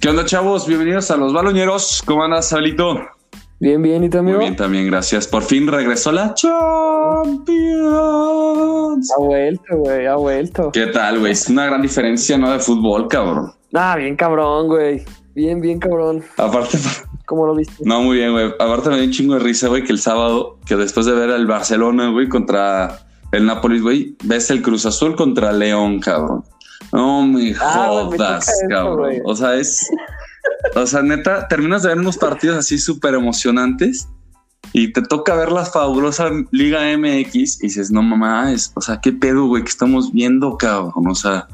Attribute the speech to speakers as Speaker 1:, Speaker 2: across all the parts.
Speaker 1: ¿Qué onda, chavos? Bienvenidos a los baloñeros. ¿Cómo andas, Sablito?
Speaker 2: Bien, bien, ¿y amigo?
Speaker 1: Muy bien, también, gracias. Por fin regresó la Champions.
Speaker 2: Ha vuelto, güey, ha vuelto.
Speaker 1: ¿Qué tal, güey? Es una gran diferencia, ¿no? De fútbol, cabrón.
Speaker 2: Ah, bien cabrón, güey. Bien, bien cabrón.
Speaker 1: Aparte,
Speaker 2: ¿Cómo lo viste?
Speaker 1: no, muy bien, güey. Aparte me dio un chingo de risa, güey, que el sábado, que después de ver al Barcelona, güey, contra el Nápoles, güey, ves el Cruz Azul contra León, cabrón. No me
Speaker 2: Ah, me
Speaker 1: jodas, cabrón. O sea, es. O sea, neta, terminas de ver unos partidos así súper emocionantes y te toca ver la fabulosa Liga MX y dices, no mamás, o sea, qué pedo, güey, que estamos viendo, cabrón. O sea,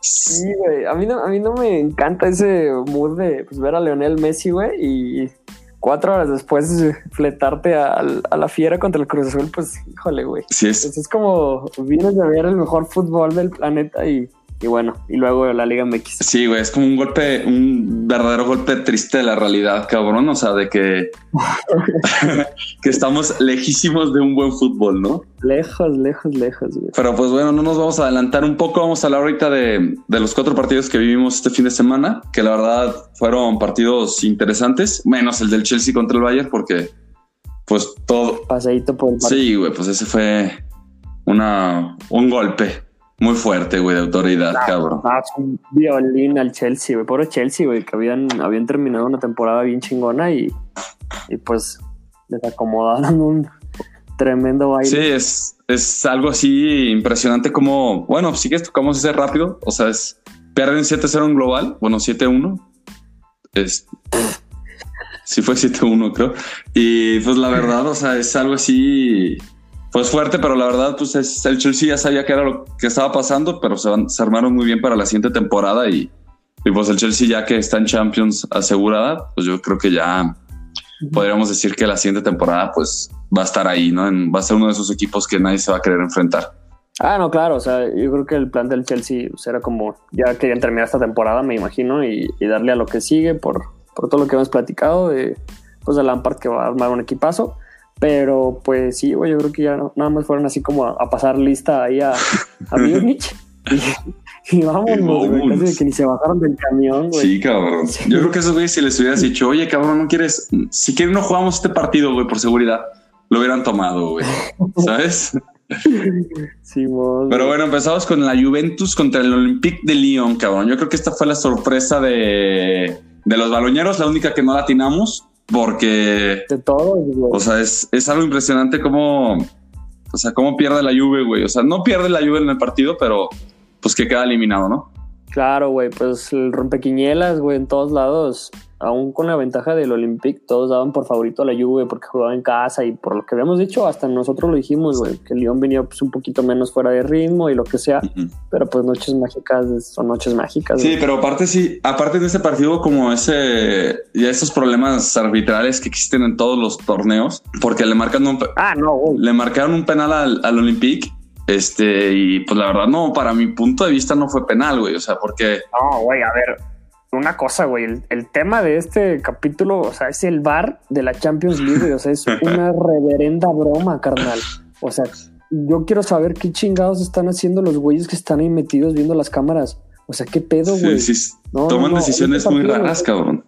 Speaker 2: Sí, güey. A mí, no, a mí no me encanta ese mood de pues, ver a Leonel Messi, güey, y cuatro horas después fletarte a, a la fiera contra el Cruz Azul, pues, híjole, güey.
Speaker 1: sí es.
Speaker 2: Pues es como vienes de ver el mejor fútbol del planeta y, y bueno, y luego la Liga MX.
Speaker 1: Sí, güey, es como un golpe, un verdadero golpe triste de la realidad, cabrón. O sea, de que, que estamos lejísimos de un buen fútbol, ¿no?
Speaker 2: Lejos, lejos, lejos, güey.
Speaker 1: Pero pues bueno, no nos vamos a adelantar un poco. Vamos a hablar ahorita de, de los cuatro partidos que vivimos este fin de semana, que la verdad fueron partidos interesantes, menos el del Chelsea contra el Bayern, porque pues todo.
Speaker 2: Paseíto por el partido.
Speaker 1: Sí, güey, pues ese fue una, un golpe muy fuerte, güey, de autoridad, cabrón.
Speaker 2: Ah, es un violín al Chelsea, güey. Pobre Chelsea, güey, que habían, habían terminado una temporada bien chingona y, y pues les acomodaron un tremendo baile.
Speaker 1: Sí, es, es algo así impresionante como, bueno, sí que tocamos ese rápido, o sea, es, pierden 7-0 en global, bueno, 7-1, es, sí fue 7-1 creo, y pues la verdad, o sea, es algo así, pues fuerte, pero la verdad, pues es, el Chelsea ya sabía que era lo que estaba pasando, pero se, van- se armaron muy bien para la siguiente temporada y, y pues el Chelsea ya que está en Champions asegurada, pues yo creo que ya podríamos decir que la siguiente temporada pues va a estar ahí, ¿no? En- va a ser uno de esos equipos que nadie se va a querer enfrentar.
Speaker 2: Ah, no, claro, o sea, yo creo que el plan del Chelsea pues, era como, ya querían terminar esta temporada, me imagino, y, y darle a lo que sigue por, por todo lo que hemos platicado de, pues, de Lampard que va a armar un equipazo. Pero pues sí, güey, yo creo que ya no- nada más fueron así como a, a pasar lista ahí a, a Múnich. Y, y vámonos, güey,
Speaker 1: Vámonos.
Speaker 2: casi de que ni se bajaron del camión, güey.
Speaker 1: Sí, cabrón. Yo creo que esos güeyes si les hubieras dicho, oye, cabrón, no quieres, si quieres no jugamos este partido, güey, por seguridad, lo hubieran tomado, güey. ¿Sabes?
Speaker 2: Sí, vos,
Speaker 1: Pero bueno, empezamos con la Juventus contra el Olympique de Lyon, cabrón. Yo creo que esta fue la sorpresa de, de los baloñeros, la única que no la atinamos, porque
Speaker 2: de todo, güey.
Speaker 1: O sea, es, es algo impresionante cómo, o sea, cómo pierde la Juve, güey. O sea, no pierde la Juve en el partido, pero pues que queda eliminado, ¿no?
Speaker 2: Claro, güey, pues el rompequinielas, güey, en todos lados, aún con la ventaja del Olympique, todos daban por favorito a la Juve porque jugaba en casa y por lo que habíamos dicho, hasta nosotros lo dijimos, güey, que el Lyon venía pues un poquito menos fuera de ritmo y lo que sea, pero pues noches mágicas son noches mágicas.
Speaker 1: Sí, pero aparte sí, aparte de ese partido como ese, ya esos problemas arbitrales que existen en todos los torneos, porque le marcan un,
Speaker 2: Ah, no,
Speaker 1: le marcaron un penal al, al Olympique, este, y pues la verdad no, para mi punto de vista no fue penal, güey. O sea, porque
Speaker 2: No, güey, a ver, una cosa, güey, el, el tema de este capítulo, o sea, es el bar de la Champions League, güey, o sea, es una reverenda broma, carnal. O sea, yo quiero saber qué chingados están haciendo los güeyes que están ahí metidos viendo las cámaras. O sea, qué pedo, güey.
Speaker 1: sí,
Speaker 2: No,
Speaker 1: toman
Speaker 2: no, no,
Speaker 1: decisiones muy raras, cabrón.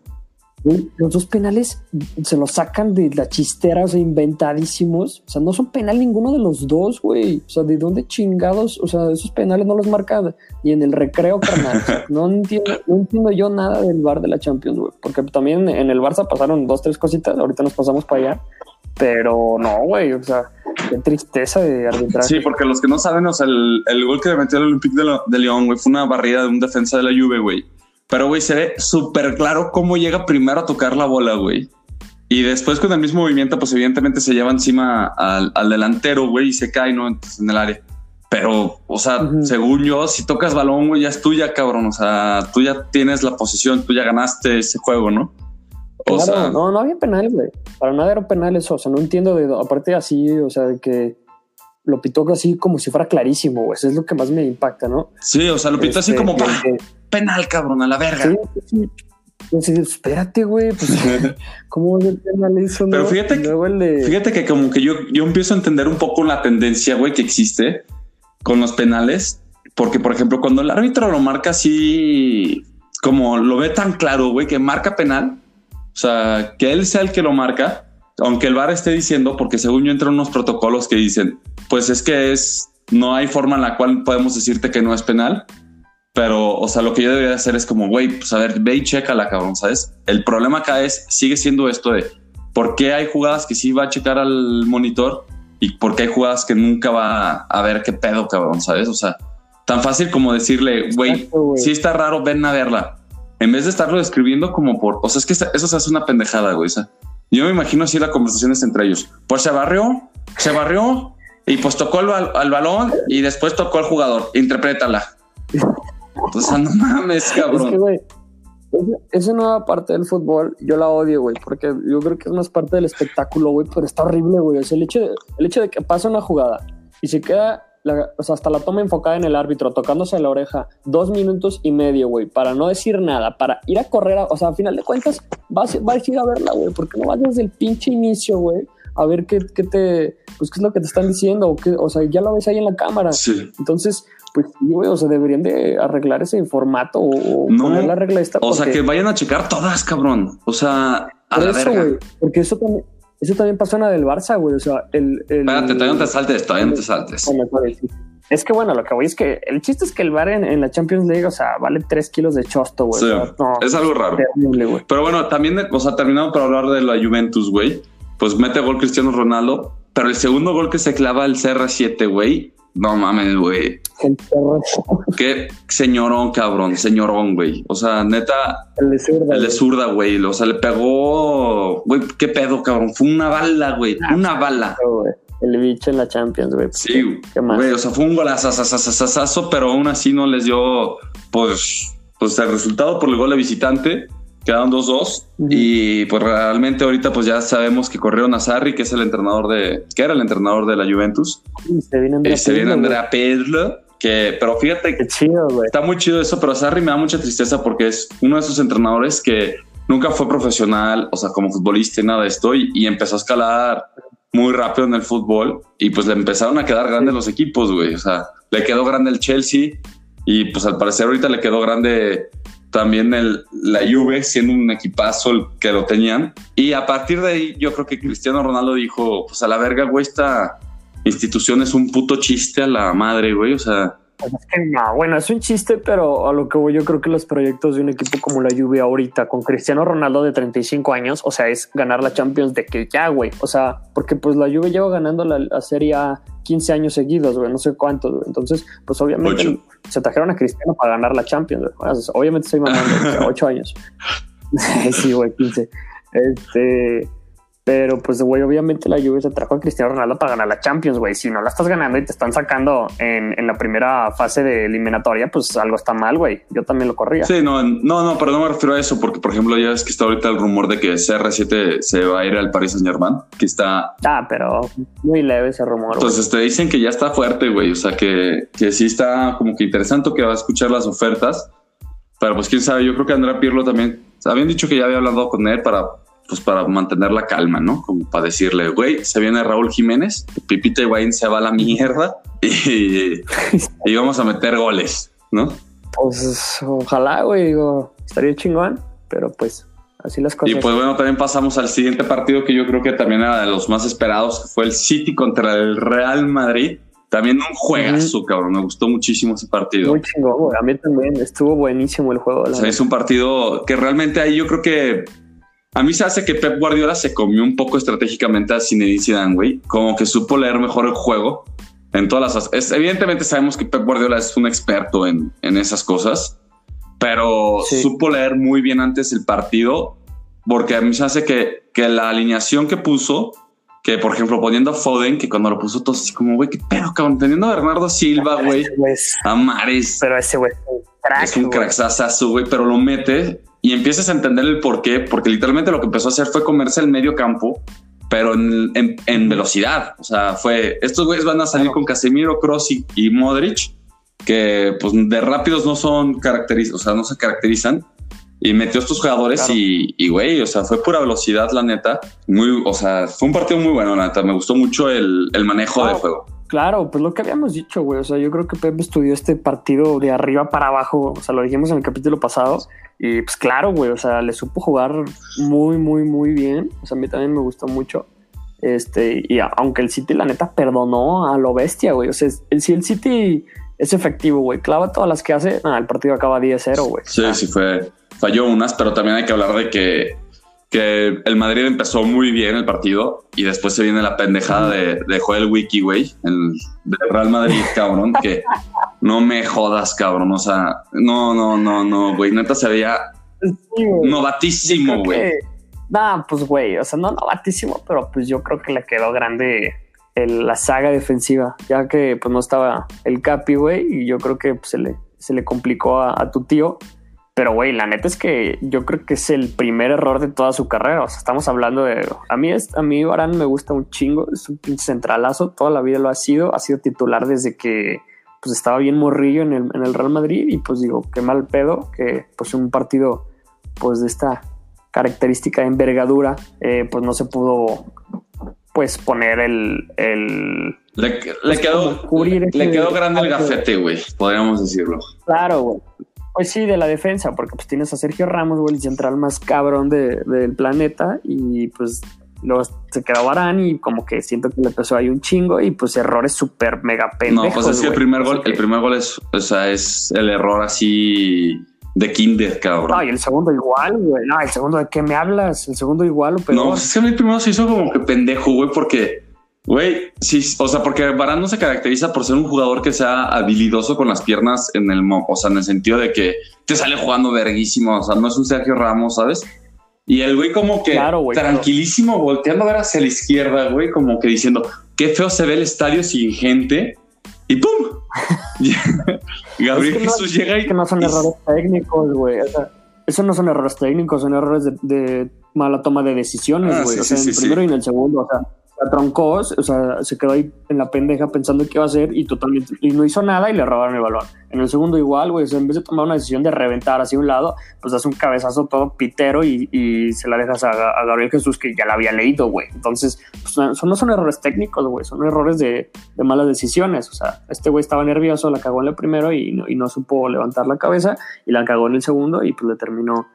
Speaker 2: Los dos penales se los sacan de la chistera, o sea, inventadísimos. O sea, no son penal ninguno de los dos, güey. O sea, ¿de dónde chingados? O sea, esos penales no los marcan y en el recreo, carnal. No, entiendo, no entiendo yo nada del bar de la Champions, güey. Porque también en el Barça pasaron dos, tres cositas. Ahorita nos pasamos para allá. Pero no, güey. O sea, qué tristeza de arbitraje.
Speaker 1: Sí, porque los que no saben, o sea, el, el gol que metió el Olympique de León, güey, fue una barrida de un defensa de la Juve, güey. Pero, güey, se ve súper claro cómo llega primero a tocar la bola, güey. Y después con el mismo movimiento, pues evidentemente se lleva encima al, al delantero, güey, y se cae, ¿no? Entonces, en el área. Pero, o sea,
Speaker 2: Ujú.
Speaker 1: según yo, si tocas balón, güey, ya es tuya, cabrón. O sea, tú ya tienes la posición, tú ya ganaste ese juego, ¿no? O
Speaker 2: Claro,
Speaker 1: sea,
Speaker 2: no, no había penales, güey. Para nada era penal eso. O sea, no entiendo de aparte así, o sea, de que lo pitó así como si fuera clarísimo, güey. Eso es lo que más me impacta, ¿no?
Speaker 1: sí, o sea, lo pintó así
Speaker 2: Este,
Speaker 1: como
Speaker 2: que-
Speaker 1: "Bah,
Speaker 2: que-
Speaker 1: penal, cabrón, a la verga.
Speaker 2: sí, sí, sí. Entonces, espérate, güey, pues, ¿cómo es el penal eso?
Speaker 1: Pero
Speaker 2: no?
Speaker 1: fíjate que-
Speaker 2: de-
Speaker 1: Fíjate que como que yo, yo empiezo a entender un poco la tendencia, güey, que existe con los penales, porque por ejemplo, cuando el árbitro lo marca así como lo ve tan claro, güey, que marca penal. O sea, que él sea el que lo marca, aunque el VAR esté diciendo, porque según yo entran unos protocolos que dicen, pues es que es, no hay forma en la cual podemos decirte que no es penal. Pero, o sea, lo que yo debería hacer es como, güey, pues a ver, ve y checa la cabrón, ¿sabes? El problema acá es, sigue siendo esto de, ¿por qué hay jugadas que sí va a checar al monitor y por qué hay jugadas que nunca va a ver qué pedo, cabrón, ¿sabes? O sea, tan fácil como decirle, güey, si está raro, ven a verla. En vez de estarlo describiendo como por, o sea, es que eso se hace una pendejada, güey. O sea, yo me imagino así las conversaciones entre ellos. Pues se barrió, se barrió y pues tocó el, al balón y después tocó al jugador. Interprétala. O sea, no mames, cabrón. Es que, güey,
Speaker 2: esa nueva parte del fútbol, yo la odio, güey, porque yo creo que es más parte del espectáculo, güey, pero está horrible, güey. O sea, el hecho, de, el hecho de que pasa una jugada y se queda, o sea, hasta la toma enfocada en el árbitro, tocándose la oreja, dos minutos y medio, güey, para no decir nada, para ir a correr, o sea, a final de cuentas, vas, vas a ir a verla, güey, porque no vas desde el pinche inicio, güey, a ver qué, qué, te, pues qué es lo que te están diciendo, o, qué, o sea, ya lo ves ahí en la cámara. Sí. Entonces, pues sí, güey, o sea, deberían de arreglar ese formato o poner la regla esta.
Speaker 1: O sea, que vayan a checar todas, cabrón. O sea, a la eso, verga.
Speaker 2: porque eso también, eso también pasó en la del Barça, güey. O sea, el.
Speaker 1: Espérate, todavía no te saltes, todavía no te saltes.
Speaker 2: Es que bueno, lo que voy es que el chiste es que el bar en, la Champions League, o sea, vale tres kilos de chosto, güey. Sí,
Speaker 1: es algo raro. pero bueno, también, o sea, terminamos para hablar de la Juventus, güey. Pues mete gol Cristiano Ronaldo, pero el segundo gol que se clava el CR7, güey, no mames, güey. Qué señorón, cabrón, señorón, güey. O sea, neta. El de zurda. El de zurda, güey. O sea, le pegó. Güey, qué pedo, cabrón. Fue una bala, güey. Ah, una bala.
Speaker 2: El bicho en la Champions, güey.
Speaker 1: Sí, güey. O sea, fue un golazo, pero aún así no les dio, pues, pues el resultado por el gol de visitante. Quedaron 2-2 y pues realmente ahorita pues ya sabemos que corrieron a Sarri, que es el entrenador de, que era el entrenador de la Juventus.
Speaker 2: Y se viene Andrea,
Speaker 1: se viene Andrea Pirlo, que, pero fíjate que está muy chido eso, pero Sarri me da mucha tristeza porque es uno de esos entrenadores que nunca fue profesional, o sea, como futbolista y nada de esto, y, empezó a escalar muy rápido en el fútbol y pues le empezaron a quedar grandes los equipos, güey. O sea, le quedó grande el Chelsea y pues al parecer ahorita le quedó grande también el, la Juve siendo un equipazo el que lo tenían. Y a partir de ahí yo creo que Cristiano Ronaldo dijo, pues a la verga, güey, esta institución es un puto chiste a la madre, güey. O sea,
Speaker 2: pues es que no, bueno, es un chiste, pero a lo que voy, yo creo que los proyectos de un equipo como la Juve ahorita, con Cristiano Ronaldo de 35 años, o sea, es ganar la Champions de que ya, güey. O sea, porque pues la Juve lleva ganando la, Serie A 15 años seguidos, güey, no sé cuántos, güey. Entonces, pues obviamente se trajeron a Cristiano para ganar la Champions, güey. obviamente estoy mandando 8 años. sí, güey, 15. Este pero pues, güey, obviamente la Juve se trajo a Cristiano Ronaldo para ganar la Champions, güey. Si no la estás ganando y te están sacando en, en la primera fase de eliminatoria, pues algo está mal, güey. Yo también lo corría.
Speaker 1: Sí, no, no, no, pero no me refiero a eso, porque por ejemplo, ya es que está ahorita el rumor de que CR7 se va a ir al Paris Saint Germain, que está.
Speaker 2: Ah, pero muy leve ese rumor.
Speaker 1: Entonces te dicen que ya está fuerte, güey. O sea, que, que sí está como que interesante que va a escuchar las ofertas. Pero pues quién sabe, yo creo que Andrea Pirlo también. Habían dicho que ya había hablado con él para pues para mantener la calma, ¿no? Como para decirle, güey, se viene Raúl Jiménez, Pipita Higuaín se va a la mierda y, y vamos a meter goles, ¿no?
Speaker 2: Pues ojalá, güey, digo, estaría chingón, pero pues así las cosas.
Speaker 1: Y pues bueno, también pasamos al siguiente partido que yo creo que también era de los más esperados, que fue el City contra el Real Madrid. También un juegazo, cabrón. Me gustó muchísimo ese partido.
Speaker 2: Muy chingón, güey. A mí también estuvo buenísimo el juego.
Speaker 1: O sea, es un partido que realmente ahí yo creo que a mí se hace que Pep Guardiola se comió un poco estratégicamente a Zinedine Zidane, güey. Como que supo leer mejor el juego en todas las... evidentemente sabemos que Pep Guardiola es un experto en, esas cosas, pero supo leer muy bien antes el partido porque a mí se hace que, que la alineación que puso, que por ejemplo poniendo a Foden, que cuando lo puso todo así como, güey, qué pedo, cabrón, teniendo a Bernardo Silva, güey, a Mares.
Speaker 2: Pero ese güey
Speaker 1: es un cracksazo, güey, pero lo mete y empiezas a entender el por qué, porque literalmente lo que empezó a hacer fue comerse el medio campo, pero en, velocidad. O sea, fue estos güeyes van a salir con Casemiro, Cross y, Modric, que pues de rápidos no son caracterizados, o sea, no se caracterizan. Y metió estos jugadores y, güey, o sea, fue pura velocidad, la neta. Muy, o sea, fue un partido muy bueno, la neta. Me gustó mucho el, manejo de juego.
Speaker 2: Claro, pues lo que habíamos dicho, güey. O sea, yo creo que Pep estudió este partido de arriba para abajo. O sea, lo dijimos en el capítulo pasado. Y pues claro, güey. O sea, le supo jugar muy, muy, muy bien. O sea, a mí también me gustó mucho. Este, y aunque el City, la neta, perdonó a lo bestia, güey. O sea, el, si el City es efectivo, güey, clava todas las que hace, ah, el partido acaba 10-0, güey.
Speaker 1: Sí, sí, fue. Falló unas, pero también hay que hablar de que que el Madrid empezó muy bien el partido y después se viene la pendejada de, de Joel Wiki, güey, el de Real Madrid, cabrón, que no me jodas, cabrón, o sea, no, no, no, no, güey, neta se veía novatísimo, güey.
Speaker 2: Nah, pues, güey, o sea, no novatísimo, pero pues yo creo que le quedó grande la saga defensiva, ya que pues no estaba el Capi, güey, y yo creo que pues, se, le, se le complicó a tu tío pero, güey, la neta es que yo creo que es el primer error de toda su carrera. O sea, estamos hablando de. A mí, es, a mí Barán me gusta un chingo. Es un pinche centralazo. Toda la vida lo ha sido. Ha sido titular desde que pues estaba bien morrillo en el, en el Real Madrid. Y pues digo, qué mal pedo que pues un partido pues de esta característica de envergadura, eh, pues no se pudo pues poner el. el
Speaker 1: le, le quedó, le, le quedó grande el gafete, güey, podríamos decirlo.
Speaker 2: Claro, güey. Pues sí, de la defensa, porque pues tienes a Sergio Ramos, güey, el central más cabrón del planeta, y pues luego se quedó Barán y como que siento que le empezó ahí un chingo y pues errores súper mega pendejos.
Speaker 1: No, pues es que el primer gol, el primer gol es, o sea, es el error así de Kinder, cabrón.
Speaker 2: No, y el segundo igual, güey. No, el segundo de qué me hablas, el segundo igual, pero.
Speaker 1: No, pues es que el primero se hizo como que pendejo, güey, porque Güey, sí, o sea, porque Barán no se caracteriza por ser un jugador que sea habilidoso con las piernas en el, o sea, en el sentido de que te sale jugando verguísimo, o sea, no es un Sergio Ramos, ¿sabes? Y el güey como que tranquilísimo, volteando a ver hacia la izquierda, güey, como que diciendo, qué feo se ve el estadio sin gente. Y ¡pum!
Speaker 2: Gabriel Jesús llega y... que no son errores técnicos, güey. O sea, eso no son errores técnicos, son errores de, mala toma de decisiones, ah, güey. o sea, en el primero y en el segundo, o sea troncó, o sea, se quedó ahí en la pendeja pensando qué iba a hacer y totalmente, y no hizo nada y le robaron el balón. En el segundo igual, güey, en vez de tomar una decisión de reventar hacia un lado, pues das un cabezazo todo pitero y, se la dejas a, Gabriel Jesús que ya la había leído, güey. Entonces, pues, no son errores técnicos, güey, son errores de, malas decisiones. O sea, este güey estaba nervioso, la cagó en el primero y no, y no supo levantar la cabeza y la cagó en el segundo y pues le terminó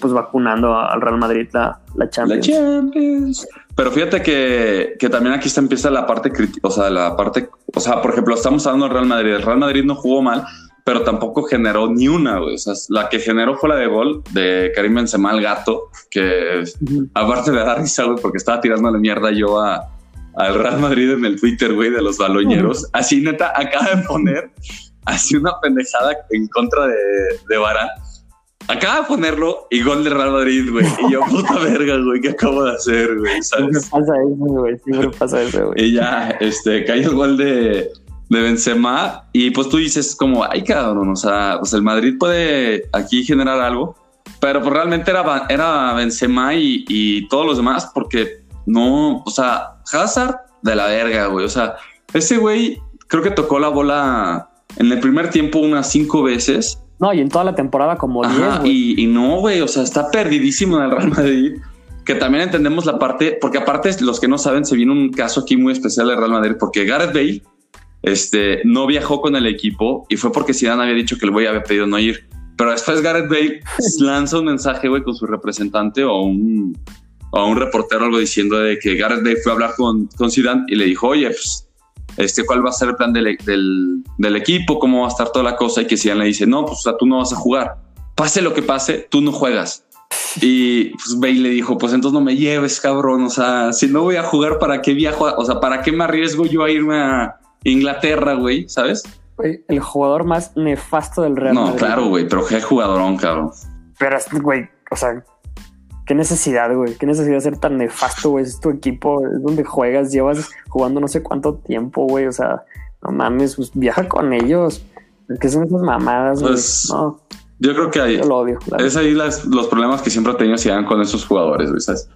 Speaker 2: pues vacunando al Real Madrid la, la Champions. La Champions.
Speaker 1: Pero fíjate que, que, también aquí está empieza la parte crítica, o sea, la parte, o sea, por ejemplo, estamos hablando del Real Madrid. El Real Madrid no jugó mal, pero tampoco generó ni una, güey. O sea, la que generó fue la de gol de Karim Benzema, el gato, que aparte de dar risa, güey, porque estaba tirando la mierda yo a, al Real Madrid en el Twitter, güey, de los baloñeros. Así, neta, acaba de poner así una pendejada en contra de, de Barán Acaba de ponerlo y gol de Real Madrid, güey. Y yo, puta verga, güey, ¿qué acabo de hacer, güey?
Speaker 2: Siempre pasa eso, güey. Siempre pasa eso, güey.
Speaker 1: Y ya, este, cayó el gol de, de Benzema. Y pues tú dices, como, ay, cabrón, o sea, pues el Madrid puede aquí generar algo. Pero pues realmente era, era Benzema y, y todos los demás, porque no, o sea, Hazard de la verga, güey. O sea, ese güey creo que tocó la bola en el primer tiempo unas cinco veces
Speaker 2: no, y en toda la temporada como 10.
Speaker 1: Y, y, no, güey, o sea, está perdidísimo en el Real Madrid. Que también entendemos la parte, porque aparte los que no saben, se viene un caso aquí muy especial del Real Madrid, porque Gareth Bale este, no viajó con el equipo y fue porque Zidane había dicho que el güey había pedido no ir. Pero después Gareth Bale lanza un mensaje, güey, con su representante o un, o un reportero algo diciendo de que Gareth Bale fue a hablar con, con Zidane y le dijo, oye, pues este, cuál va a ser el plan del, del, equipo, cómo va a estar toda la cosa, y que si le dice, no, pues tú no vas a jugar. Pase lo que pase, tú no juegas. Y pues Bale le dijo, pues entonces no me lleves, cabrón. O sea, si no voy a jugar, ¿para qué viajo? O sea, ¿para qué me arriesgo yo a irme a Inglaterra, güey? ¿Sabes?
Speaker 2: el jugador más nefasto del Real
Speaker 1: No, claro, güey, pero qué jugadorón, cabrón.
Speaker 2: Pero, güey, o sea, Qué necesidad, güey. Qué necesidad de ser tan nefasto, güey. Es tu equipo, es donde juegas, llevas jugando no sé cuánto tiempo, güey. O sea, no mames, pues viaja con ellos. ¿Qué son esas mamadas, güey? Pues, no.
Speaker 1: Yo creo que ahí. lo odio. Es ahí los problemas que siempre ha tenido Zidane con esos jugadores, güey, ¿sabes?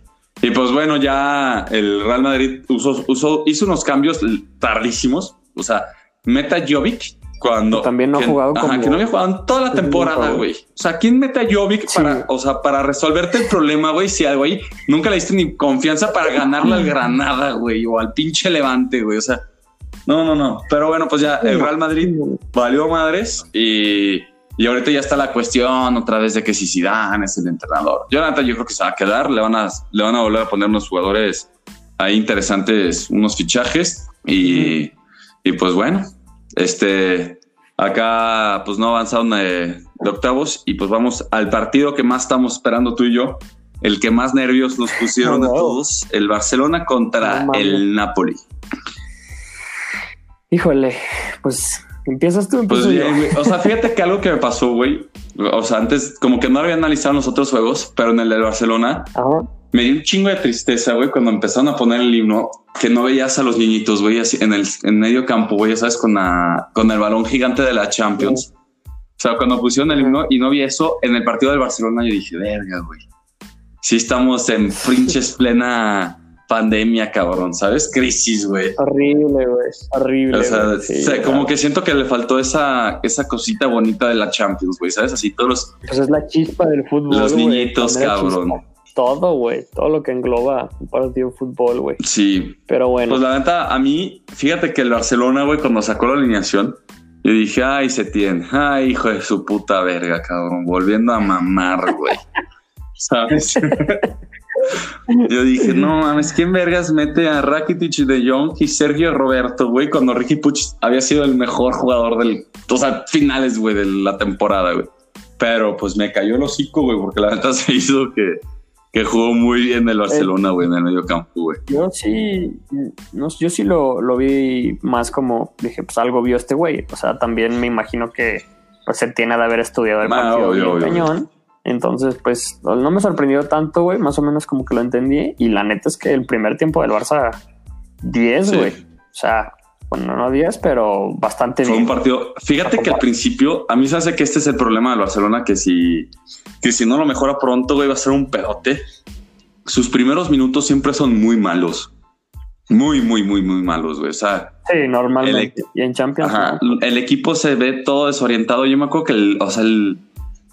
Speaker 1: Y pues bueno, ya el Real Madrid usó, hizo unos cambios tardísimos. O sea, meta Jovic cuando
Speaker 2: también no ha jugado
Speaker 1: como, que no había jugado en toda la temporada, güey. O sea, ¿quién mete a Jovic para, o sea, para resolverte el problema, güey? Si algo ahí nunca le diste ni confianza para ganarle al Granada, güey, o al pinche Levante, güey. O sea, No, no, no. Pero bueno, pues ya el Real Madrid valió madres y, y ahorita ya está la cuestión otra vez de que si Zidane es el entrenador. Jonathan, yo creo que se va a quedar. Le van a, le van a volver a poner unos jugadores ahí interesantes, unos fichajes y, y pues bueno, este acá pues no avanzaron de, de octavos y pues vamos al partido que más estamos esperando tú y yo el que más nervios nos pusieron de todos, el Barcelona contra el Napoli.
Speaker 2: Híjole, pues empiezas tú.
Speaker 1: Pues bien, o sea, fíjate que algo que me pasó, güey. O sea, antes como que no había analizado los otros juegos, pero en el de Barcelona me dio un chingo de tristeza, güey, cuando empezaron a poner el himno, que no veías a los niñitos, güey, así en el en medio campo, güey, sabes, con la, con el balón gigante de la Champions. O sea, cuando pusieron el himno y no vi eso en el partido del Barcelona, yo dije, verga, güey sí estamos en pinches plena pandemia, cabrón, ¿sabes? Crisis, güey.
Speaker 2: Horrible, güey. Horrible.
Speaker 1: O sea, como que siento que le faltó esa, esa cosita bonita de la Champions, güey, ¿sabes? Así todos los...
Speaker 2: Pues es la chispa del fútbol.
Speaker 1: Los niñitos, cabrón.
Speaker 2: Todo, güey. Todo lo que engloba un partido de fútbol, güey.
Speaker 1: Sí.
Speaker 2: Pero bueno.
Speaker 1: Pues la neta, a mí, fíjate que el Barcelona, güey, cuando sacó la alineación, yo dije, ay, se tiene. Ay, hijo de su puta verga, cabrón. Volviendo a mamar, güey. ¿sabes? Yo dije, no mames, ¿quién vergas mete a Rakitic de Jong y Sergio Roberto, güey? Cuando Ricky Puch había sido el mejor jugador del, o sea, finales, güey, de la temporada, güey. Pero pues me cayó el hocico, güey, porque la neta se hizo que, que jugó muy bien el Barcelona, güey, en el medio campo, güey.
Speaker 2: Yo sí, no, yo sí lo, lo vi más como, dije, pues algo vio este güey. O sea, también me imagino que pues se tiene de haber estudiado el ah, partido de cañón. Entonces, pues no me sorprendió tanto, güey. Más o menos como que lo entendí. Y la neta es que el primer tiempo del Barça, 10, güey. O sea, bueno, no 10, pero bastante
Speaker 1: Fue un partido. Fíjate que al principio, a mí se hace que este es el problema del Barcelona, que si, que si no lo mejora pronto, güey, va a ser un pedote. Sus primeros minutos siempre son muy malos. Muy, muy, muy, muy malos, güey. O sea,
Speaker 2: sí, normalmente. y en Champions.
Speaker 1: El equipo se ve todo desorientado. Yo me acuerdo que el, o sea, el,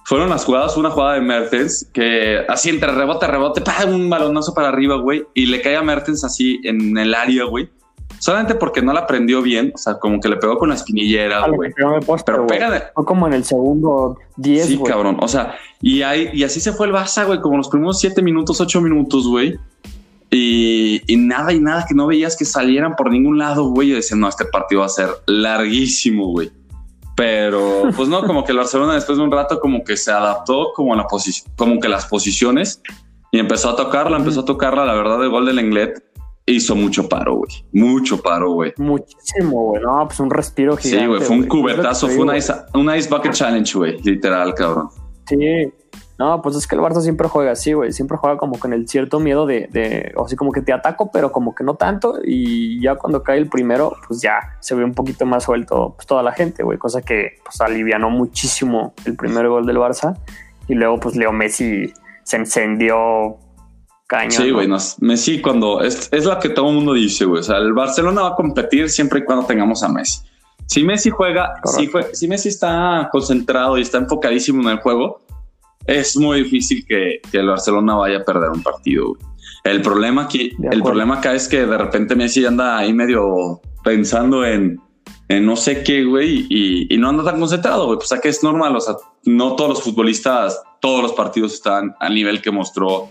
Speaker 1: fueron las jugadas, una jugada de Mertens que así entre rebote, rebote, pa, un balonazo para arriba, güey, y le cae a Mertens así en el área, güey. Solamente porque no la prendió bien, o sea, como que le pegó con la espinillera, güey. Pero pega de...
Speaker 2: Fue como en el segundo 10,
Speaker 1: Sí, cabrón. O sea, y, ahí, y así se fue el Barça, güey, como los primeros 7 minutos, 8 minutos, güey. Y, y, nada y nada que no veías que salieran por ningún lado, güey. Y decían, no, este partido va a ser larguísimo, güey. Pero pues no, como que el Barcelona después de un rato como que se adaptó como a la posición, como que las posiciones y empezó a tocarla, empezó a tocarla. La verdad, el gol del Englet hizo mucho paro, güey. Mucho paro, güey.
Speaker 2: Muchísimo, güey. No, pues un respiro gigante.
Speaker 1: Sí, güey. Fue un cubetazo, fue una ice, una ice bucket challenge, güey. Literal, cabrón.
Speaker 2: Sí, no, pues es que el Barça siempre juega así, güey. Siempre juega como con el cierto miedo de, de, o así como que te ataco, pero como que no tanto. Y ya cuando cae el primero, pues ya se ve un poquito más suelto pues, toda la gente, güey. Cosa que pues alivianó muchísimo el primer gol del Barça. Y luego, pues Leo Messi se encendió cañón.
Speaker 1: Sí, güey. Messi, cuando es, es lo que todo el mundo dice, güey. O sea, el Barcelona va a competir siempre y cuando tengamos a Messi. Si Messi juega, si, si Messi está concentrado y está enfocadísimo en el juego, es muy difícil que, el Barcelona vaya a perder un partido. El problema aquí, el problema acá es que de repente Messi anda ahí medio pensando en, no sé qué, güey, y, no anda tan concentrado, güey. Pues que es normal, o sea, no todos los futbolistas, todos los partidos están al nivel que mostró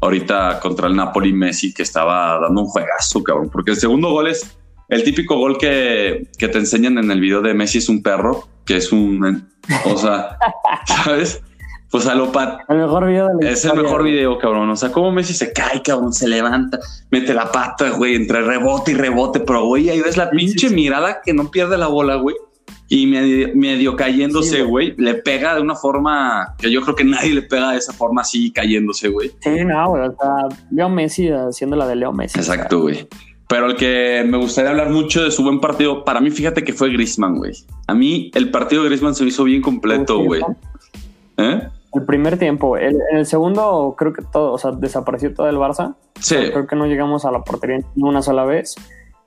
Speaker 1: ahorita contra el Napoli Messi, que estaba dando un juegazo, cabrón. Porque el segundo gol es el típico gol que, que te enseñan en el video de Messi es un perro, que es un, o sea, ¿sabes? Pues a lo pat.
Speaker 2: El mejor video
Speaker 1: de Es el mejor video, cabrón. O sea, como Messi se cae, cabrón, se levanta, mete la pata, güey, entre rebote y rebote, pero güey, ahí ves la pinche mirada que no pierde la bola, güey. Y medio, cayéndose, güey, le pega de una forma que yo creo que nadie le pega de esa forma así cayéndose, güey.
Speaker 2: Sí, no, güey. O sea, Leo Messi haciendo la de Leo Messi.
Speaker 1: Exacto, güey. Pero el que me gustaría hablar mucho de su buen partido, para mí, fíjate que fue Grisman, güey. A mí el partido de Grisman se me hizo bien completo, güey. ¿Eh?
Speaker 2: El primer tiempo. El, en el segundo, creo que todo, o sea, desapareció todo el Barça.
Speaker 1: Sí.
Speaker 2: Creo que no llegamos a la portería una sola vez.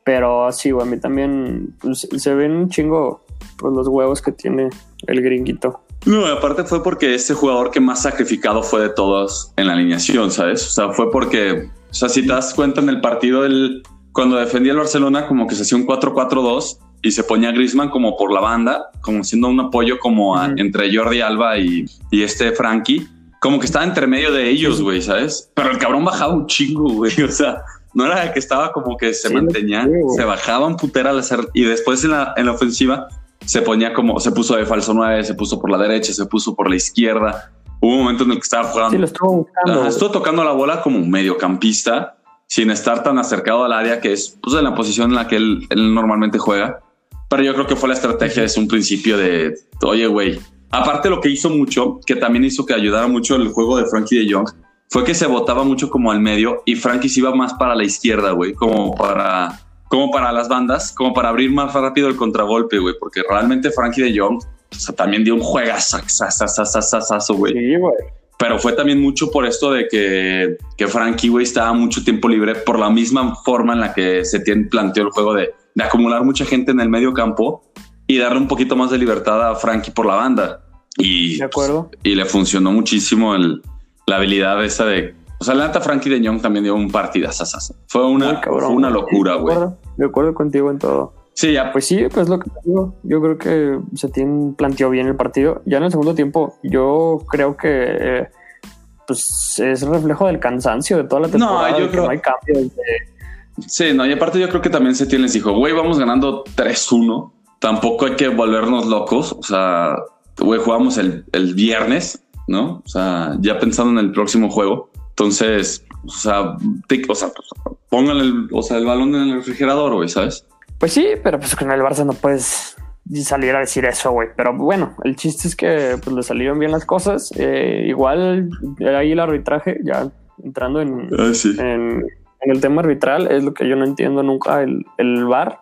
Speaker 2: Pero sí, güey, a mí también pues, se ven un chingo pues, los huevos que tiene el gringuito.
Speaker 1: No, aparte fue porque este jugador que más sacrificado fue de todos en la alineación, ¿sabes? O sea, fue porque, o sea, si te das cuenta en el partido del, cuando defendía el Barcelona, como que se hacía un 4-4-2 y se ponía Griezmann como por la banda, como siendo un apoyo como a- entre Jordi Alba y, y este Frankie, como que estaba entre medio de ellos, güey, ¿sabes? Pero el cabrón bajaba un chingo, güey, o sea, no era que estaba como que se
Speaker 2: Sí,
Speaker 1: mantenía, se bajaba un putera al hacer, y después en la, en la ofensiva se ponía como, se puso de falso 9, se puso por la derecha, se puso por la izquierda. Hubo un momento en el que estaba jugando.
Speaker 2: Sí, lo estuvo buscando.
Speaker 1: Ajá, estuvo tocando la bola como un mediocampista, sin estar tan acercado al área, que es pues, en la posición en la que él, él normalmente juega. Pero yo creo que fue la estrategia desde un principio de, oye, güey. Aparte lo que hizo mucho, que también hizo que ayudara mucho el juego de Frankie de Jong, fue que se botaba mucho como al medio y Frankie se iba más para la izquierda, güey, como para, como para las bandas, como para abrir más rápido el contragolpe, güey, porque realmente Frankie de Jong o sea, también dio un juegazo, güey.
Speaker 2: Sí, güey.
Speaker 1: Pero fue también mucho por esto de que, que Frankie, güey, estaba mucho tiempo libre por la misma forma en la que se planteó el juego de, de acumular mucha gente en el medio campo y darle un poquito más de libertad a Frankie por la banda. Y,
Speaker 2: De acuerdo.
Speaker 1: y le funcionó muchísimo el, la habilidad esa de... O sea, la neta Frankie de Jong también dio un partidazo. Fue una,
Speaker 2: cabrón,
Speaker 1: fue una locura,
Speaker 2: De
Speaker 1: güey.
Speaker 2: acuerdo, De acuerdo contigo en todo.
Speaker 1: Sí, ya,
Speaker 2: Pues sí, pues lo que digo. Yo creo que Setién planteó bien el partido. Ya en el segundo tiempo, yo creo que eh, pues es reflejo del cansancio de toda la
Speaker 1: No,
Speaker 2: temporada.
Speaker 1: yo
Speaker 2: de que
Speaker 1: creo-
Speaker 2: no hay cambios. de-
Speaker 1: Sí, no, y aparte yo creo que también Setién les dijo, güey, vamos ganando 3-1. Tampoco hay que volvernos locos. O sea, güey, jugamos el, el viernes, ¿no? O sea, ya pensando en el próximo juego. Entonces, o sea, tic- o sea, pues, pongan el, o sea, el balón en el refrigerador, güey, ¿sabes?
Speaker 2: Pues sí, pero pues con el Barça no puedes salir a decir eso, güey. Pero bueno, el chiste es que pues le salieron bien las cosas. Eh, igual ahí el arbitraje, ya entrando en,
Speaker 1: Ah, sí.
Speaker 2: en, en el tema arbitral es lo que yo no entiendo nunca el, el VAR,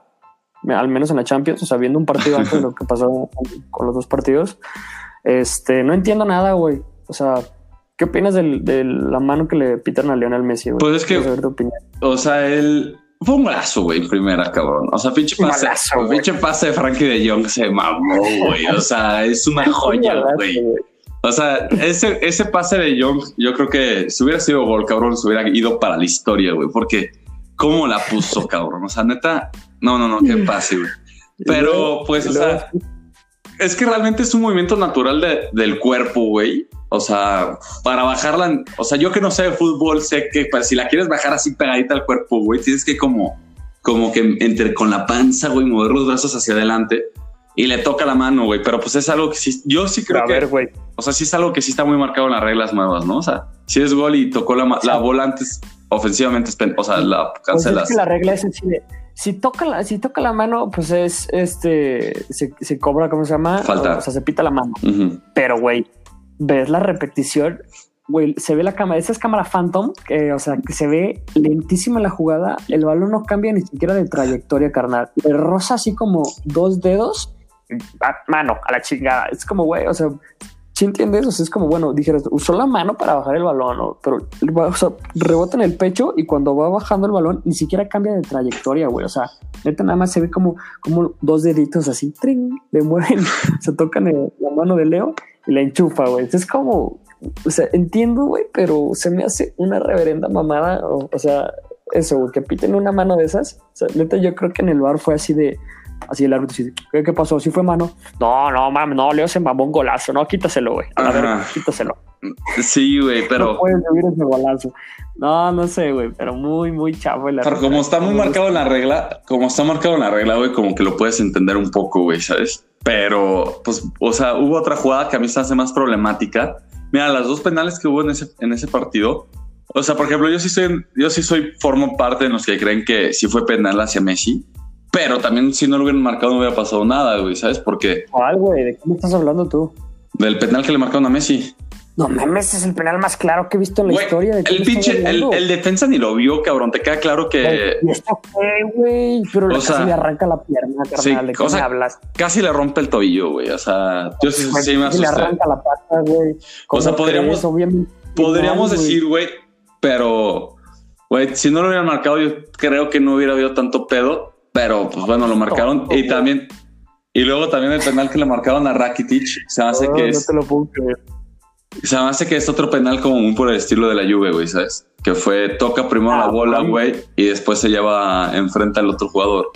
Speaker 2: al menos en la Champions, o sea, viendo un partido antes de lo que pasó con los dos partidos, este, no entiendo nada, güey. O sea, ¿qué opinas del- de la mano que le pitan a Lionel Messi, güey?
Speaker 1: Pues es que-. O sea, él fue un golazo, güey, en primera, cabrón. O sea, pinche pase,
Speaker 2: güey.
Speaker 1: pinche pase de Frankie de Jong se mamó, güey. O sea, es una joya, güey. O sea, ese, ese pase de Young, yo creo que si hubiera sido gol, cabrón, se hubiera ido para la historia, güey, porque cómo la puso, cabrón. O sea, neta, no, no, no, qué pase, güey. Pero, pues, o sea, es que realmente es un movimiento natural de- del cuerpo, güey. O sea, para bajarla, o sea, yo que no sé de fútbol, sé que pues, si la quieres bajar así pegadita al cuerpo, güey, tienes que como, como que entre con la panza, güey, mover los brazos hacia adelante y le toca la mano, güey. Pero pues es algo que sí, yo sí creo
Speaker 2: a
Speaker 1: que,
Speaker 2: ver, güey.
Speaker 1: o sea, sí es algo que sí está muy marcado en las reglas nuevas, ¿no? O sea, si es gol y tocó la, la bola antes, ofensivamente, o sea, la
Speaker 2: Pues es
Speaker 1: cancelas.
Speaker 2: que la regla es así de, si toca la, si toca la mano, pues es este, se, se cobra, ¿cómo se llama?
Speaker 1: Falta.
Speaker 2: O sea, se pita la mano. Pero, güey, ves la repetición, güey, se ve la cámara, esa es cámara Phantom, que, o sea, que se ve lentísima la jugada, el balón no cambia ni siquiera de trayectoria, carnal. Le roza así como dos dedos, a mano, a la chingada. Es como, güey, o sea, si entiendes? O sea, es como, bueno, dijeras, usó la mano para bajar el balón, ¿no? pero o rebota en el pecho y cuando va bajando el balón ni siquiera cambia de trayectoria, güey. O sea, neta nada más se ve como, como dos deditos así, trin, le mueven, se tocan la mano de Leo y la enchufa, güey. Es como, o sea, entiendo, güey, pero se me hace una reverenda mamada. O, o sea, eso, güey, que piten una mano de esas. O sea, neta, yo creo que en el bar fue así de, así el árbitro, así, ¿qué, qué pasó? ¿Sí fue mano? No, no, mames, no, Leo se mamó un golazo. No, quítaselo, güey. A la verga, quítaselo.
Speaker 1: Sí, güey,
Speaker 2: No
Speaker 1: pero,
Speaker 2: puedes subir ese golazo. No, no sé, güey, pero muy, muy chavo. el
Speaker 1: pero como está muy marcado en la regla, como está marcado en la regla, güey, como que lo puedes entender un poco, güey, ¿sabes? Pero, pues, o sea, hubo otra jugada que a mí se hace más problemática. Mira, las dos penales que hubo en ese, en ese partido. O sea, por ejemplo, yo sí soy, yo sí soy, formo parte de los que creen que sí fue penal hacia Messi, pero también si no lo hubieran marcado no hubiera pasado nada, güey, ¿sabes? Porque
Speaker 2: ¿Cuál, güey? ¿De qué me estás hablando tú?
Speaker 1: del penal que le marcaron a Messi.
Speaker 2: No mames, es el penal más claro que he visto en la
Speaker 1: Güey,
Speaker 2: historia. ¿De qué
Speaker 1: el pinche, el, el defensa ni lo vio, cabrón. Te queda claro que
Speaker 2: ¿Y esto qué, güey? Pero
Speaker 1: O
Speaker 2: le casi
Speaker 1: sea,
Speaker 2: le arranca la pierna, carnal.
Speaker 1: sí,
Speaker 2: ¿De qué
Speaker 1: o sea,
Speaker 2: me hablas?
Speaker 1: casi le rompe el tobillo, güey. O sea, yo sí, sí me
Speaker 2: casi le
Speaker 1: asusté.
Speaker 2: arranca la pata, güey. ¿Cómo
Speaker 1: sea, podríamos-?
Speaker 2: Obviamente.
Speaker 1: Podríamos decir, güey, pero, güey, si no lo hubieran marcado, yo creo que no hubiera habido tanto pedo. Pero, pues bueno, lo marcaron. Y también, y luego también el penal que le marcaron a Rakitic, se hace
Speaker 2: No,
Speaker 1: que
Speaker 2: no
Speaker 1: es,
Speaker 2: te lo puedo creer.
Speaker 1: Se me hace que es otro penal como un por el estilo de la Juve, güey, ¿sabes? Que fue, toca primero
Speaker 2: Ah,
Speaker 1: la bola,
Speaker 2: para mí-
Speaker 1: güey, y después se lleva enfrente al otro jugador.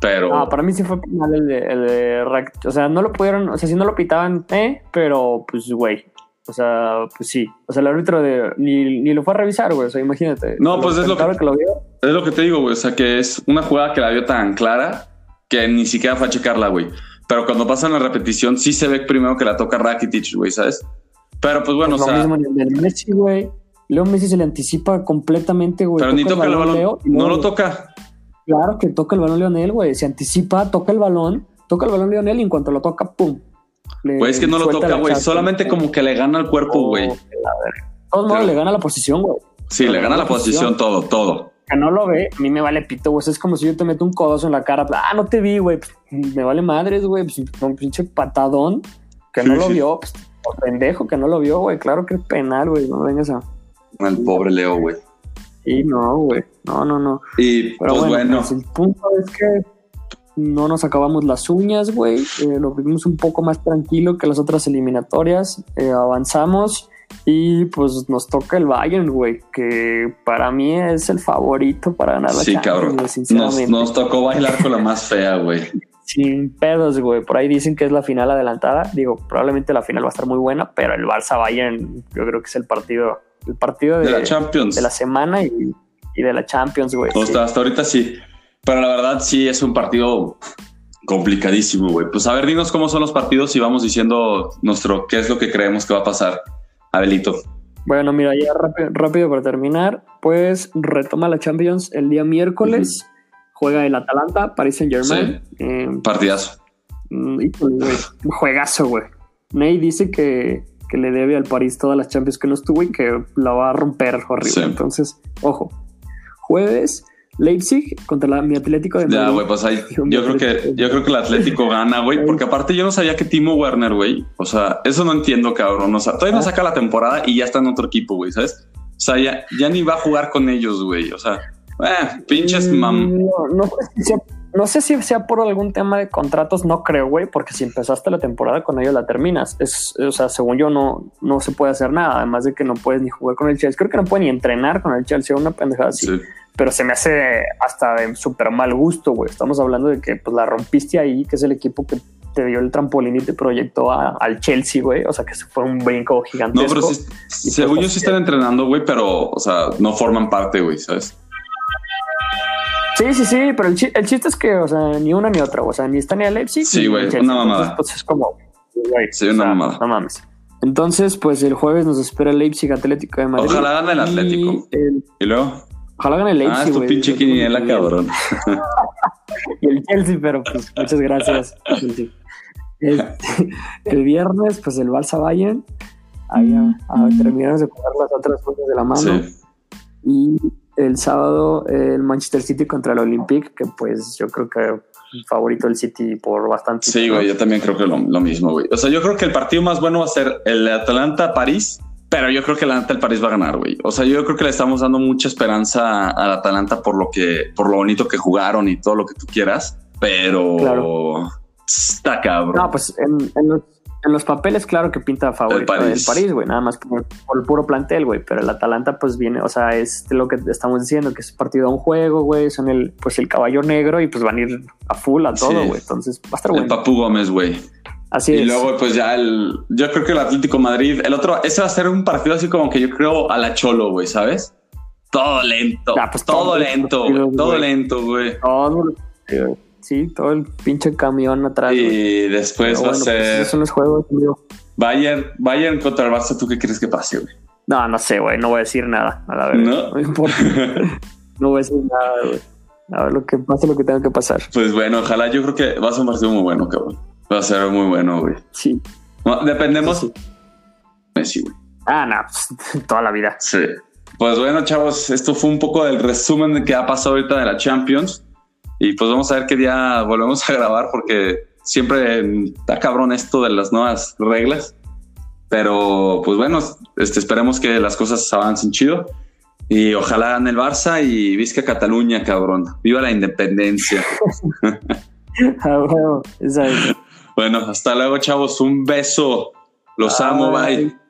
Speaker 1: Pero,
Speaker 2: Ah, para mí sí fue penal el de, el de Rakitic. O sea, no lo pudieron, o sea, si no lo pitaban, eh, pero pues, güey. O sea, pues sí. O sea, el árbitro de, ni, ni lo fue a revisar, güey. O sea, imagínate.
Speaker 1: No, pues es lo que-
Speaker 2: que lo vio.
Speaker 1: es lo que te digo, güey, o sea, que es una jugada que la vio tan clara que ni siquiera fue a checarla, güey. Pero cuando pasan la repetición, sí se ve primero que la toca Rakitic, güey, ¿sabes? Pero pues bueno,
Speaker 2: Pues
Speaker 1: o
Speaker 2: lo
Speaker 1: sea,
Speaker 2: mismo en el Messi, güey. Leo Messi se le anticipa completamente, güey.
Speaker 1: pero ni toca el balón,
Speaker 2: Leo, y
Speaker 1: no
Speaker 2: luego-
Speaker 1: lo toca.
Speaker 2: Claro que toca el balón Leonel, güey. Se anticipa, toca el balón, toca el balón Leonel y en cuanto lo toca, ¡pum! Le
Speaker 1: Güey, es que no lo toca, güey, solamente como que le gana al cuerpo, güey.
Speaker 2: Oh, verga. De todos modos,
Speaker 1: Pero-
Speaker 2: le gana la posición, güey.
Speaker 1: Sí, le gana la posición, todo, todo.
Speaker 2: Que no lo ve, a mí me vale pito, güey. Es como si yo te meto un codazo en la cara. Ah, no te vi, güey. Pues, me vale madres, güey. Pues, un pinche patadón que no lo
Speaker 1: sí.
Speaker 2: vio. Pues, pendejo que no lo vio, güey. Claro que es penal, güey. No vengas a.
Speaker 1: El pobre Leo, güey.
Speaker 2: Sí, no, güey. No, no, no.
Speaker 1: Y
Speaker 2: Pero
Speaker 1: pues
Speaker 2: bueno,
Speaker 1: bueno,
Speaker 2: pues, el punto es que no nos acabamos las uñas, güey. Eh, lo vimos un poco más tranquilo que las otras eliminatorias. Eh, avanzamos y pues nos toca el Bayern, güey, que para mí es el favorito para ganar la
Speaker 1: sí,
Speaker 2: Champions,
Speaker 1: cabrón. Nos, tocó bailar con la más fea, güey.
Speaker 2: Sin pedos, güey. Por ahí dicen que es la final adelantada. Digo, probablemente la final va a estar muy buena, pero el Barça Bayern, yo creo que es el partido, el partido de,
Speaker 1: De la Champions.
Speaker 2: de la semana y, y de la Champions, güey. Sí.
Speaker 1: hasta ahorita sí. Pero la verdad sí es un partido complicadísimo, güey. Pues a ver, dinos cómo son los partidos y vamos diciendo nuestro qué es lo que creemos que va a pasar. Abelito.
Speaker 2: Bueno, mira, ya rápido, rápido para terminar, pues retoma la Champions el día miércoles. Juega el Atalanta, Paris Saint Germain.
Speaker 1: Partidazo.
Speaker 2: juegazo, güey. Ney dice que, que le debe al París todas las Champions que no estuvo y que la va a romper horrible.
Speaker 1: Sí.
Speaker 2: Entonces, ojo. Jueves, Leipzig contra la, mi Atlético de
Speaker 1: Ya,
Speaker 2: Madrid.
Speaker 1: güey, pues ahí.
Speaker 2: Yo
Speaker 1: Yo creo que, yo creo que el Atlético gana, güey. Porque aparte yo no sabía que Timo Werner, güey. O sea, eso no entiendo, cabrón. O sea, todavía no
Speaker 2: Ah.
Speaker 1: saca la temporada y ya está en otro equipo, güey, ¿sabes? O sea, ya, ya ni va a jugar con ellos, güey. O sea, eh, pinches mam.
Speaker 2: Mm, No, no sé si sea, no sé si sea por algún tema de contratos, no creo, güey, porque si empezaste la temporada con ellos la terminas. Es, o sea, según yo, no, no se puede hacer nada, además de que no puedes ni jugar con el Chelsea. Creo que no puedes ni entrenar con el Chelsea, una pendejada así.
Speaker 1: Sí.
Speaker 2: Pero se me hace hasta de súper mal gusto, güey. Estamos hablando de que pues, la rompiste ahí, que es el equipo que te dio el trampolín y te proyectó a- al Chelsea, güey. O sea, que se fue un brinco
Speaker 1: No,
Speaker 2: gigantesco.
Speaker 1: pero sí, según yo sí están entrenando, güey, pero, o sea, no forman parte, güey, ¿sabes?
Speaker 2: Sí, sí, sí, pero el, chi- el chiste es que, o sea, ni una ni otra, o sea, ni está ni el Leipzig.
Speaker 1: Sí, güey, una mamada.
Speaker 2: Entonces, pues es como, güey,
Speaker 1: Sí,
Speaker 2: o
Speaker 1: una
Speaker 2: sea,
Speaker 1: mamada.
Speaker 2: No mames. Entonces, pues el jueves nos espera el Leipzig Atlético de Madrid.
Speaker 1: Ojalá gane el
Speaker 2: Y
Speaker 1: Atlético.
Speaker 2: el-
Speaker 1: Y luego,
Speaker 2: ojalá gane el Leipzig.
Speaker 1: ah, es tu
Speaker 2: güey.
Speaker 1: pinche quiniela, cabrón.
Speaker 2: Y el Chelsea, pero pues muchas gracias. El, el viernes, pues el Barça Bayern. Ahí a, a terminamos de poner las otras puntas de la mano.
Speaker 1: Sí.
Speaker 2: Y el sábado el Manchester City contra el Olympique, que pues yo creo que el favorito del City por bastante.
Speaker 1: Sí, güey, yo también creo que lo, lo mismo, güey. O sea, yo creo que el partido más bueno va a ser el Atalanta-París, pero yo creo que el Atalanta el París va a ganar, güey. O sea, yo creo que le estamos dando mucha esperanza al Atalanta por lo que, por lo bonito que jugaron y todo lo que tú quieras, pero
Speaker 2: Claro.
Speaker 1: está cabrón.
Speaker 2: No, pues en, en los, en los papeles, claro que pinta favorito
Speaker 1: El
Speaker 2: del
Speaker 1: París.
Speaker 2: París, güey, nada más por, por el puro plantel, güey. Pero el Atalanta, pues viene, o sea, es lo que estamos diciendo, que es partido a un juego, güey. Son el, pues el caballo negro y pues van a ir a full a todo,
Speaker 1: Sí.
Speaker 2: güey. Entonces va a estar
Speaker 1: el
Speaker 2: bueno.
Speaker 1: Papu Gómez, güey.
Speaker 2: Así
Speaker 1: Y
Speaker 2: es.
Speaker 1: luego, pues ya el. Yo creo que el Atlético Madrid, el otro, ese va a ser un partido así como que yo creo a la Cholo, güey, ¿sabes? Todo lento,
Speaker 2: Ah, pues
Speaker 1: todo lento,
Speaker 2: partidos,
Speaker 1: todo lento, güey.
Speaker 2: Todo, sí, todo el pinche camión atrás.
Speaker 1: Y después
Speaker 2: Pero
Speaker 1: va a
Speaker 2: bueno, pues,
Speaker 1: ser
Speaker 2: esos son los juegos, amigo.
Speaker 1: Bayern, Bayern contra el Barça. ¿Tú qué crees que pase, güey?
Speaker 2: No, no sé, güey. No voy a decir nada. A la verdad.
Speaker 1: ¿No?
Speaker 2: No, me importa. no voy a decir nada, güey. A ver lo que pase, lo que tenga que pasar.
Speaker 1: Pues bueno, ojalá. Yo creo que va a ser un partido muy bueno, cabrón. Va a ser muy bueno, güey.
Speaker 2: Sí.
Speaker 1: No, dependemos.
Speaker 2: Sí,
Speaker 1: Messi, güey.
Speaker 2: Ah, no, pues, toda la vida.
Speaker 1: Sí. Pues bueno, chavos, esto fue un poco del resumen de qué ha pasado ahorita de la Champions. Y pues vamos a ver qué día volvemos a grabar porque siempre está cabrón esto de las nuevas reglas. Pero pues bueno, este, esperemos que las cosas avancen chido. Y ojalá gane el Barça y visca Cataluña, cabrón. Viva la independencia.
Speaker 2: Ah, esa es.
Speaker 1: Bueno, hasta luego, chavos. Un beso. Los amo, bye.